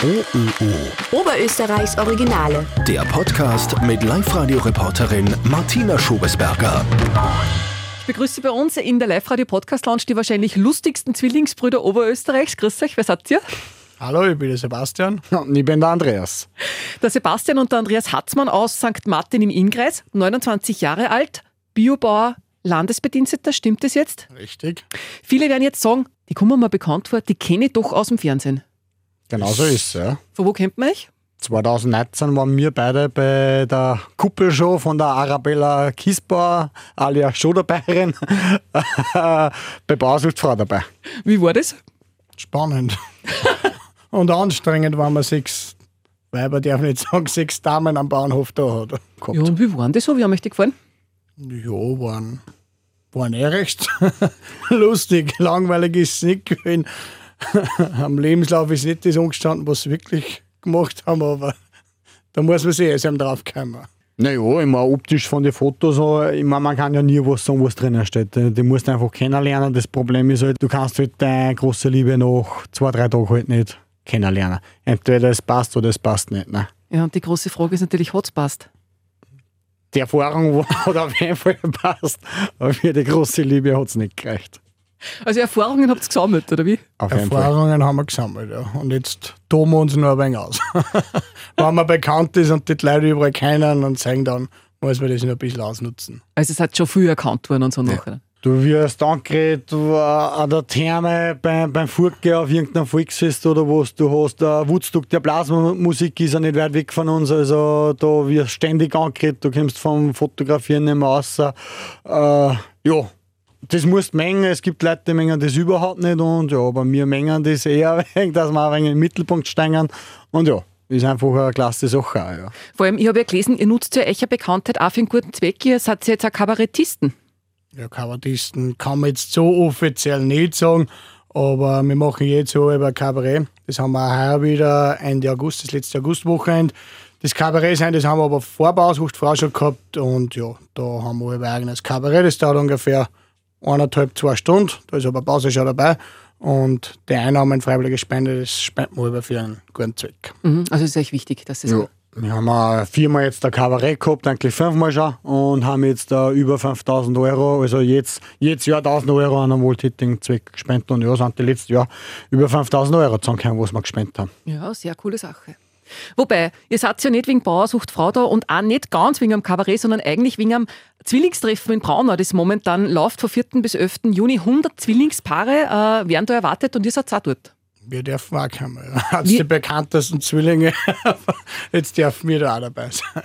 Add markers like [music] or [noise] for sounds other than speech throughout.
OÖO. Oberösterreichs Originale. Der Podcast mit Live-Radio-Reporterin Martina Schobesberger. Ich begrüße bei uns in der Live-Radio-Podcast-Lounge die wahrscheinlich lustigsten Zwillingsbrüder Oberösterreichs. Grüß euch, wer seid ihr? Hallo, ich bin der Sebastian. Und ich bin der Andreas. Der Sebastian und der Andreas Hatzmann aus St. Martin im Innkreis, 29 Jahre alt, Biobauer, Landesbediensteter, stimmt das jetzt? Richtig. Viele werden jetzt sagen, die kommen mir bekannt vor, die kenne ich doch aus dem Fernsehen. Genau so ist es, ja. Von wo kennt man euch? 2019 waren wir beide bei der Kuppelshow von der Arabella Kisbauer, alias Showdarbeirin, [laughs] bei Bausuchtfrau dabei. Wie war das? Spannend. [laughs] Und anstrengend waren wir sechs Weiber, darf ich nicht sagen, sechs Damen am Bahnhof da hat. Gehabt. Ja, und wie waren das so? Wie haben euch die gefallen? Ja, waren, waren eh recht [laughs] lustig. Langweilig ist es nicht gewesen. [laughs] Am Lebenslauf ist nicht das angestanden, was sie wirklich gemacht haben, aber da muss man sich erst einmal drauf kommen. Naja, ich meine, optisch von den Fotos, so, ich meine, man kann ja nie was sagen, was drinnen steht. Die musst du einfach kennenlernen. Das Problem ist halt, du kannst halt deine große Liebe nach zwei, drei Tagen halt nicht kennenlernen. Entweder es passt oder es passt nicht. Ne? Ja, und die große Frage ist natürlich, hat es passt? Die Erfahrung [laughs] hat auf jeden Fall gepasst, aber für die große Liebe hat es nicht gereicht. Also Erfahrungen habt ihr gesammelt, oder wie? Auf jeden Fall. Erfahrungen haben wir gesammelt, ja. Und jetzt toben wir uns nur ein wenig aus. [laughs] Wenn man bekannt ist und die Leute überall kennen und sagen, dann muss man das noch ein bisschen ausnutzen. Also es hat schon früh erkannt worden und so nachher. Du wirst angeredet du, äh, an der Therme beim, beim Furtgehen auf irgendeinem Volksfest oder was. Du hast äh, Woodstock, der Blasmusik ist ja nicht weit weg von uns. Also da wirst ständig angeredet, du kommst vom Fotografieren nicht mehr raus. Äh, ja, das musst mengen. Es gibt Leute, die mengen das überhaupt nicht. Und ja, aber wir mengen das eher, [laughs] dass wir ein wenig im Mittelpunkt steigen. Und ja, ist einfach eine klasse Sache. Auch, ja. Vor allem, ich habe ja gelesen, ihr nutzt ja eure Bekanntheit auch für einen guten Zweck. Ihr seid jetzt auch Kabarettisten. Ja, Kabarettisten kann man jetzt so offiziell nicht sagen, aber wir machen jetzt so über Kabarett. Das haben wir auch heuer wieder Ende August, das letzte Augustwochenende. Das Kabarett sein, das haben wir aber vor Bausuchtfrau schon gehabt und ja, da haben wir ein eigenes Kabarett. Das dauert ungefähr eineinhalb, zwei Stunden. Da ist aber Pause schon dabei. Und die Einnahmen freiwillige Spende, das spenden wir über für einen guten Zweck. Mhm, also es ist echt wichtig, dass das Ja. Wir haben viermal jetzt ein Kabarett gehabt, eigentlich fünfmal schon, und haben jetzt äh, über 5000 Euro, also jetzt, jedes Jahr 1000 Euro an einen wohltätigen Zweck gespendet. Und ja, sind die letzten Jahr über 5000 Euro zusammengekommen, was wir gespendet haben. Ja, sehr coole Sache. Wobei, ihr seid ja nicht wegen Bauersucht Frau da und auch nicht ganz wegen am Kabarett, sondern eigentlich wegen am Zwillingstreffen in Braunau, das momentan läuft von 4. bis 11. Juni. 100 Zwillingspaare äh, werden da erwartet und ihr seid auch dort. Wir dürfen auch kommen. [laughs] Wie- die bekanntesten Zwillinge. [laughs] Jetzt dürfen wir da auch dabei sein.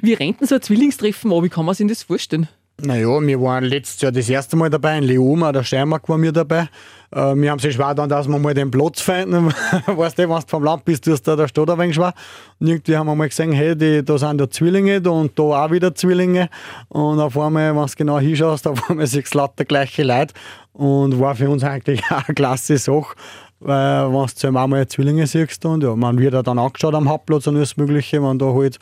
Wie rennt denn so ein Zwillingstreffen an? Wie kann man sich das vorstellen? Naja, wir waren letztes Jahr das erste Mal dabei, in Leom, auch der Steiermark war mir dabei. Äh, wir haben sich schwer dann, dass wir mal den Platz finden. [laughs] weißt du, wenn du vom Land bist, tust du da steht ein wenig schwer. Und irgendwie haben wir mal gesehen, hey, die, da sind ja Zwillinge da und da auch wieder Zwillinge. Und auf einmal, wenn du genau hinschaust, auf einmal du lauter gleiche Leute. Und war für uns eigentlich [laughs] auch eine klasse Sache. Weil, wenn du einmal Zwillinge siehst und ja, man wird ja dann angeschaut am Hauptplatz und alles Mögliche, wenn da halt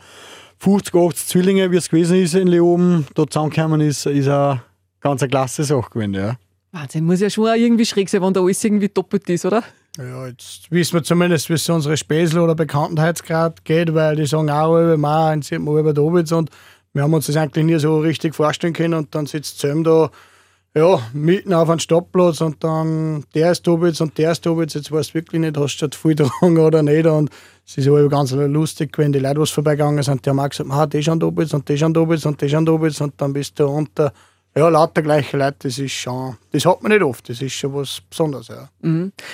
50, 80 Zwillinge, wie es gewesen ist in Leoben, da zusammengekommen ist, ist eine ganz eine klasse Sache gewesen. Ja. Wahnsinn, muss ja schon auch irgendwie schräg sein, wenn da alles irgendwie doppelt ist, oder? Ja, jetzt wissen wir zumindest, wie es unsere Späßel oder Bekanntheitsgrad geht, weil die sagen auch, über mal, jetzt sind wir über Dobitz und wir haben uns das eigentlich nie so richtig vorstellen können und dann sitzt Zöm da, ja, mitten auf einem Stoppplatz und dann der ist Dobitz und der ist Dobitz, jetzt weißt du wirklich nicht, hast du schon viel [laughs] getragen oder nicht und es ist aber ganz lustig, wenn die Leute, was vorbeigegangen sind, die haben auch gesagt, ah, die schon Dobitz und die schon Dobitz und die schon Dobitz und dann bist du unter, ja, lauter gleiche Leute, das ist schon, das hat man nicht oft, das ist schon was Besonderes, ja.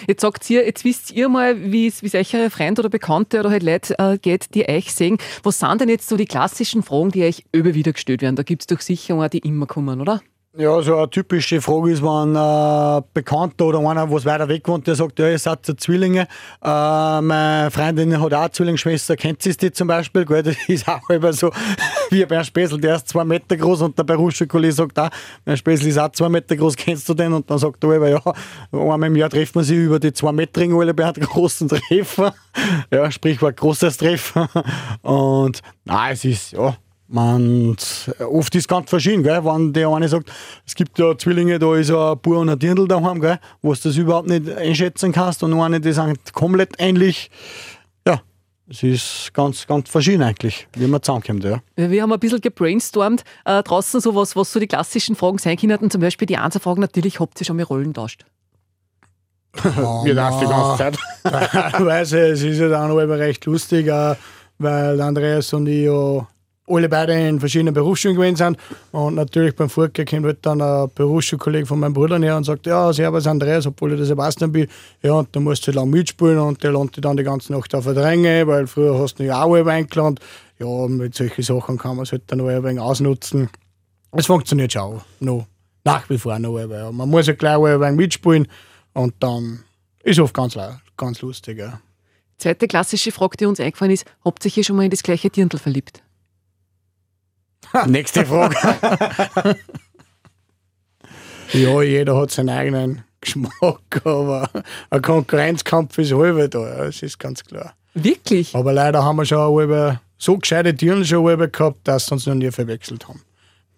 Jetzt sagt ihr, jetzt wisst ihr mal, wie es wie es euch eure Freunde oder Bekannte oder halt Leute äh, geht, die euch sehen. Was sind denn jetzt so die klassischen Fragen, die euch über wieder gestellt werden? Da gibt es doch sicher auch, die immer kommen, oder? Ja, so eine typische Frage ist, wenn ein Bekannter oder einer, was weiter weg wohnt, der sagt, ja, ihr seid so Zwillinge. Äh, meine Freundin hat auch eine Zwillingsschwester, kennt sie die zum Beispiel? Gell? [laughs] Das ist auch immer so, [laughs] wie bei einem Späßel, der ist zwei Meter groß und der Berufsschule sagt auch, mein Späßel ist auch zwei Meter groß, kennst du den? Und dann sagt er, ja, einmal im Jahr treffen wir sich über die zwei Metrigen alle bei einem [laughs] großen Treffen. Ja, Sprichwort großes Treffen. Und nein, es ist, ja, man, oft ist es ganz verschieden, gell? wenn der eine sagt, es gibt ja Zwillinge, da ist ein Bub und ein Dirndl daheim, gell? wo du das überhaupt nicht einschätzen kannst und eine, die sind komplett ähnlich. Es ist ganz, ganz verschieden eigentlich, wie man zusammenkommt. Ja. Wir haben ein bisschen gebrainstormt äh, draußen, so was, was so die klassischen Fragen sein können. Zum Beispiel die Einzelfragen natürlich, habt ihr schon mal Rollen tauscht? [laughs] Wir das die ganze Zeit. [laughs] Weiß ich, es ist ja dann auch immer recht lustig, äh, weil Andreas und ich ja alle beide in verschiedenen Berufsschulen gewesen sind. Und natürlich beim Furke kommt halt dann ein Berufsschulkollege von meinem Bruder her und sagt, ja, servus Andreas, obwohl ich der Sebastian bin. Ja, und dann musst du halt lang mitspielen und der dich dann die ganze Nacht auf der Dränge, weil früher hast du ja auch alle eingeladen. Ja, mit solchen Sachen kann man es halt dann auch ein wenig ausnutzen. Es funktioniert schon auch noch. Nach wie vor noch. Aber. Man muss ja gleich ein wenig mitspielen und dann ist oft ganz, ganz lustig. Ja. Zweite klassische Frage, die uns eingefallen ist, habt ihr hier schon mal in das gleiche Dirndl verliebt? Nächste Frage. [laughs] ja, jeder hat seinen eigenen Geschmack, aber ein Konkurrenzkampf ist halber da, das ist ganz klar. Wirklich? Aber leider haben wir schon auch so gescheite Tieren schon gehabt, dass sie uns noch nie verwechselt haben.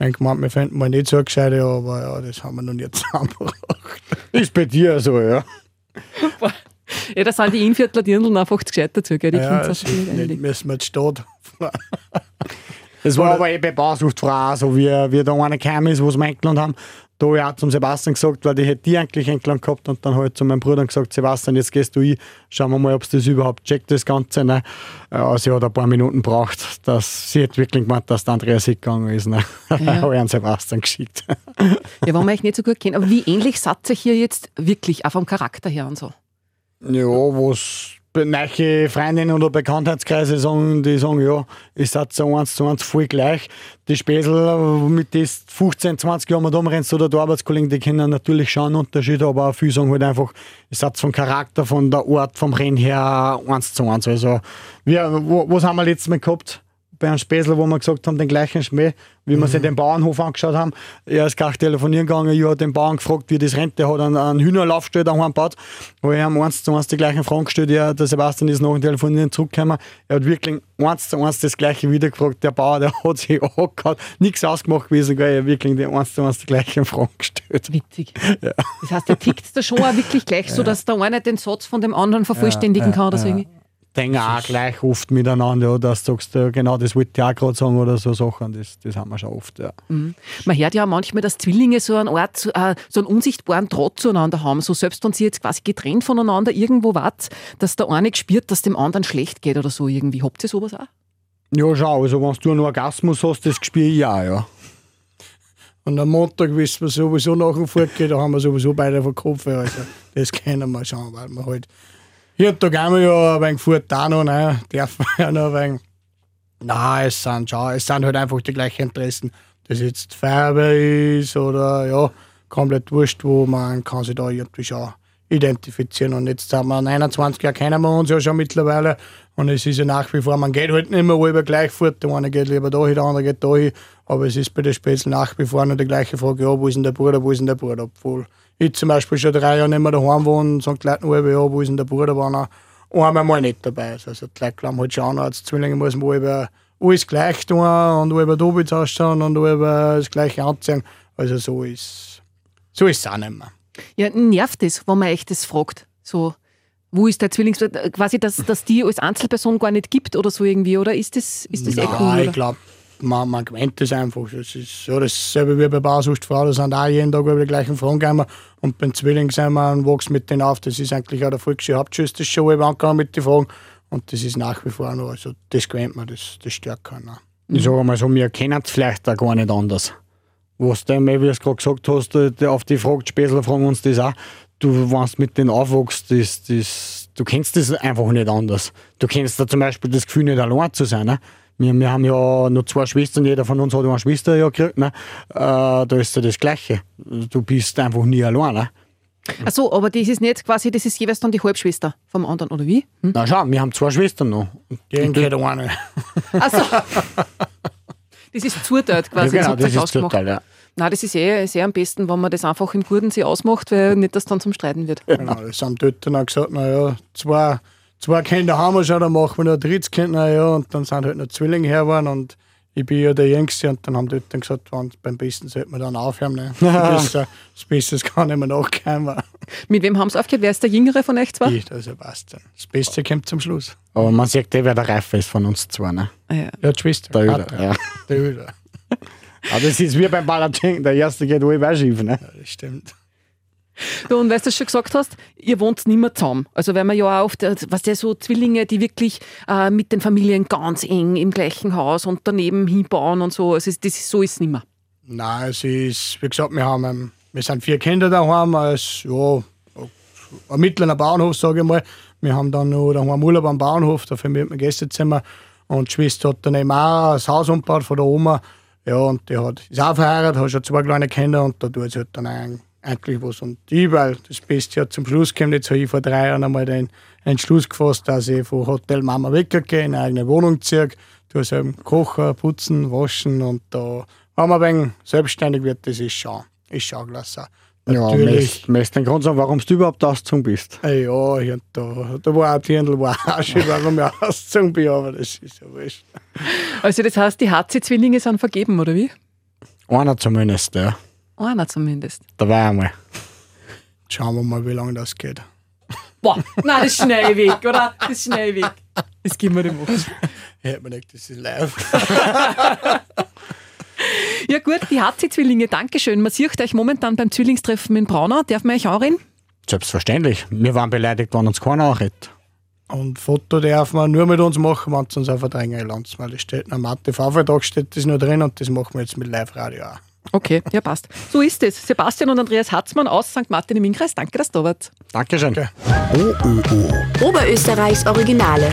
Ich meine, wir finden mal nicht so gescheite, aber ja, das haben wir noch nie [laughs] zusammengebracht. Ist bei dir so, ja. ja, da sind die Inviertler Dirndl einfach gescheit dazu, gell? Die ja, das nicht, müssen wir jetzt Stadt Das war aber eh bei Bausuchtfrau so, wie, wie da eine gekommen ist, wo sie eingeladen haben. Da habe ich auch zum Sebastian gesagt, weil die hätte die eigentlich eingeladen gehabt und dann halt zu meinem Bruder gesagt, Sebastian, jetzt gehst du hin, schauen wir mal, ob es das überhaupt checkt, das Ganze. Ne? Ja, sie hat ein paar Minuten braucht, dass sie hat wirklich gemeint, dass der Andreas gegangen ist. Ne? Ja. [laughs] habe ich an Sebastian geschickt. ja, wenn wir euch nicht so gut kennen, aber wie ähnlich seid ihr hier jetzt wirklich, auch vom Charakter her und so? Ja, was neue Freundinnen oder Bekanntheitskreise sagen, die sagen, ja, ich seid so eins zu eins voll gleich. Die Späsel, mit denen 15, 20 Jahren mit umrennst oder die Arbeitskollegen, die kennen natürlich schon einen Unterschied, aber auch viele sagen halt einfach, ich seid vom Charakter, von der Art, vom Rennen her eins zu eins. Also, wir, was haben wir letztes Mal gehabt? Bei einem Späßel, wo wir gesagt haben, den gleichen Schmäh, wie wir mhm. sich den Bauernhof angeschaut haben. Er ist gleich telefonieren gegangen, ich habe den Bauern gefragt, wie das rennt. Der hat einen, einen Hühnerlaufstall daheim gebaut, wo ich ihm eins zu eins die gleichen Fragen gestellt ja, Der Sebastian ist nach dem Telefonieren zurückgekommen. Er hat wirklich eins zu eins das gleiche wieder gefragt. Der Bauer, der hat sich [laughs] angehört, nichts ausgemacht gewesen, gell. er hat wirklich die eins zu eins die gleichen Fragen gestellt. Witzig. [laughs] Ja. Das heißt, er tickt da schon auch wirklich gleich, ja. so dass der eine den Satz von dem anderen vervollständigen ja, kann oder so irgendwie denken auch gleich oft miteinander, dass du sagst, genau das wollte ich auch gerade sagen oder so Sachen, das, das haben wir schon oft. Ja. Mhm. Man hört ja auch manchmal, dass Zwillinge so einen Ort, äh, so einen unsichtbaren Draht zueinander haben, so selbst wenn sie jetzt quasi getrennt voneinander irgendwo wart, dass der eine spürt, dass dem anderen schlecht geht oder so irgendwie. Habt ihr sowas auch? Ja, schau, also wenn du einen Orgasmus hast, das spüre ich auch, ja. Und am Montag wissen wir sowieso nach dem Fortgehen, da haben wir sowieso beide vom Kopf. Also das [laughs] können wir schon, weil wir halt hier da gehen wir ja ein wenig fort da noch, ne? Dürfen wir ja noch ein wenig. Nein, es sind schon, es sind halt einfach die gleichen Interessen. Dass jetzt Feuerwehr ist oder ja, komplett wurscht, wo man kann sich da irgendwie schon identifizieren. Und jetzt haben wir 29 Jahre kennen wir uns ja schon mittlerweile. Und es ist ja nach wie vor, man geht halt nicht mehr über gleich fort. Der eine geht lieber da hin, der andere geht da hin. Aber es ist bei der Spätzle nach wie vor noch die gleiche Frage, ja, wo ist denn der Bruder, wo ist denn der Bruder? Obwohl ich zum Beispiel schon drei Jahre nicht mehr daheim wohne und sagt Leuten, ja, wo ist denn der Bruder, war noch einmal mal nicht dabei ist. Also die Leute glauben halt schon, als Zwillinge muss man über alles gleich tun und über Dobitz ausschauen und über das gleiche anziehen. Also so ist so ist es auch nicht mehr. Ja, nervt es, wenn man echt das fragt. So, wo ist der Zwillingsbruder? Quasi, dass, dass die als Einzelperson gar nicht gibt oder so irgendwie, oder ist das, ist das Nein, eh cool? ich glaube, man, man gewöhnt das einfach. Das ist so dasselbe wie bei Bausuchtfrau, da sind auch jeden Tag über die gleichen Fragen gegangen. Und beim Zwilling sind wir und wachsen mit denen auf. Das ist eigentlich auch der Volksschule Hauptschuss, das schon angegangen mit den Fragen. Und das ist nach wie vor noch, also das gewöhnt man, das, das stört keiner. Ich sage mal so, wir kennen es vielleicht auch gar nicht anders. Was du, wie du es gerade gesagt hast, auf die Frage, die Späßler fragen uns das auch. Du, wenn du mit denen aufwachst, das, das, du kennst das einfach nicht anders. Du kennst da zum Beispiel das Gefühl, nicht allein zu sein. Ne? Wir, wir haben ja nur zwei Schwestern, jeder von uns hat eine Schwester ja gekriegt. Ne? Äh, da ist ja das Gleiche. Du bist einfach nie allein. Ne? Achso, aber das ist nicht quasi, das ist jeweils dann die Halbschwester vom anderen, oder wie? Hm? Na schau, wir haben zwei Schwestern noch. Gegen geht eine. Achso. [laughs] Das ist zuteilt quasi. Ja, genau, das, das ist zuteilt, ja. Nein, das ist eh sehr am besten, wenn man das einfach im Gurdensee ausmacht, weil nicht, dass dann zum Streiten wird. Genau, das haben dort dann auch gesagt, naja, zwei Zwei Kinder haben wir schon, dann machen wir noch ein drittes Kind, naja, und dann sind halt noch Zwillinge her und ich bin ja der Jüngste und dann haben die Eltern gesagt, beim Besten sollte man dann aufhören. Ne? [laughs] Das, das Beste kann nicht mehr nachkommen. Mit wem haben sie aufgehört? Wer ist der Jüngere von euch zwei? Ich, der Sebastian. Das Beste kommt zum Schluss. Aber man sieht eh, wer der Reife ist von uns zwei. Ne? Ah, ja. Ja, Schwester. Der Öder, ja. Der Öder. [laughs] Aber das ist wie beim Palatschenk, der erste geht wohl auch schief. Ne? Ja, das stimmt. Du, und weil du das schon gesagt hast, ihr wohnt nicht mehr zusammen. Also wenn man ja auch oft, äh, was der so Zwillinge, die wirklich äh, mit den Familien ganz eng im gleichen Haus und daneben hinbauen und so. Also das ist, so ist es nicht mehr. Nein, es ist, wie gesagt, wir, haben, wir sind vier Kinder daheim, als ja, ein mittlerer Bauernhof, sage ich mal. Wir haben dann noch daheim Urlaub am Bauernhof, dafür mit dem Gästezimmer. Und die Schwester hat dann eben auch das Haus umgebaut von der Oma. Ja, und die hat, ist auch verheiratet, hat schon zwei kleine Kinder und da tut sie halt dann ein, eigentlich was. Und weil das Beste hat zum Schluss gekommen, jetzt habe ich vor drei Jahren einmal den Entschluss gefasst, dass ich von Hotel Mama weggehe, in eine eigene Wohnung ziehe. Du selber kochen, putzen, waschen und da, wenn man ein wenig selbstständig wird, das ist schon, ist schon klasse. Ja, Natürlich. möchtest den Grund sagen, warum du überhaupt ausgezogen bist. Ja, ich, hab da, da war auch die Dirndl, war auch schon, warum ich ausgezogen bin, aber das ist ja wurscht. Also das heißt, die HC-Zwillinge sind vergeben, oder wie? Einer zumindest, ja. Einer zumindest. Da war einmal. Schauen wir mal, wie lange das geht. Boah, nein, das ist schnell weg, oder? Das ist schnell weg. Das geben wir dem auf. Ich hätte mir gedacht, das ist live. Ja gut, die HC-Zwillinge, Dankeschön. Man sieht euch momentan beim Zwillingstreffen in Braunau. Darf man euch auch rein? Selbstverständlich. Wir waren beleidigt, wenn uns keiner anredet. Und Foto darf man nur mit uns machen, wenn es uns auf Verdränger landet. Weil es steht am ATV-Vertrag steht das nur drin und das machen wir jetzt mit Live-Radio auch. Okay, ja passt. So ist es. Sebastian und Andreas Hatzmann aus St. Martin im Innkreis. Danke, dass du da wart. Dankeschön. OÖO. Oberösterreichs Originale.